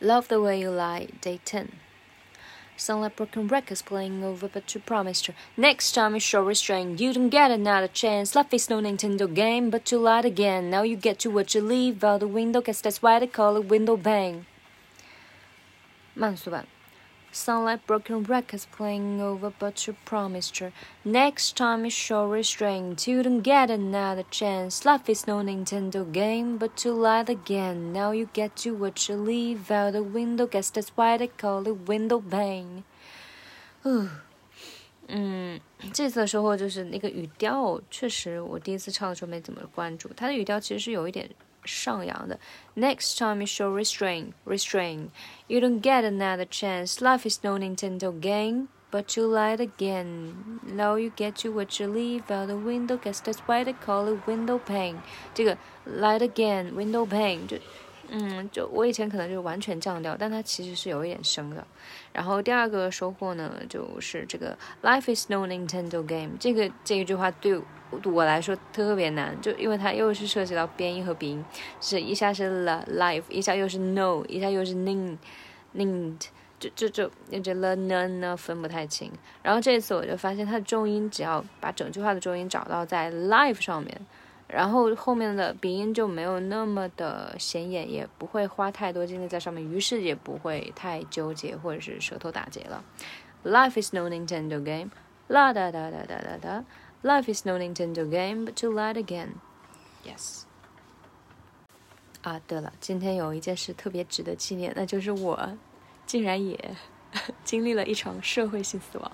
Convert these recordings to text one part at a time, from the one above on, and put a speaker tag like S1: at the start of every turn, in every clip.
S1: Love the way you lie, day ten. Sound like broken records playing over, but you promised her. Next time you show restraint, you don't get another chance. Life is no Nintendo game, but you lied again. Now you get to what you leave out the window, guess that's why they call it window bang. 慢速版。 Sound like broken records playing over, but you promised her. Next time you show restraint, you don't get another chance. Life is no Nintendo game, but you lied again. Now you get to what you leave out the window. Guess that's why they call it window pane. 嗯，这次的收获就是那个语调，确实我第一次唱的时候没怎么关注，它的语调其实是有一点 上扬的。Next time you show restraint, restraint, you don't get another chance. Life is no Nintendo game. But you lied again. Now you get to what you leave out the window. Guess that's why they call it window pane. 这个 lied again, window pane 就嗯，就我以前可能就完全降调，但它其实是有一点升的。然后第二个收获呢，就是这个 Life is no Nintendo game。这个这一句话对 我来说特别难，就因为它又是涉及到边音和鼻音，是一下是 la life，一下又是 no，一下又是 ning ning，就就就这 la n 呢分不太清。然后这次我就发现它的重音，只要把整句话的重音找到在 life 上面。然后后面的鼻音就没有那么的显眼，也不会花太多精力在上面，于是也不会太纠结或者是舌头打结了。Life is no Nintendo game，啦哒哒哒哒哒哒。Life is no Nintendo game, but to light again. Yes. 啊，对了，今天有一件事特别值得纪念，那就是我竟然也 经历了一场社会性死亡。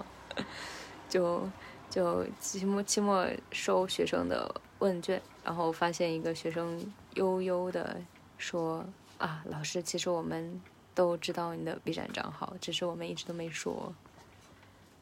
S1: 就就期末期末收学生的。问卷，然后发现一个学生悠悠的说：“啊，老师，其实我们都知道你的 B 站账号，只是我们一直都没说。”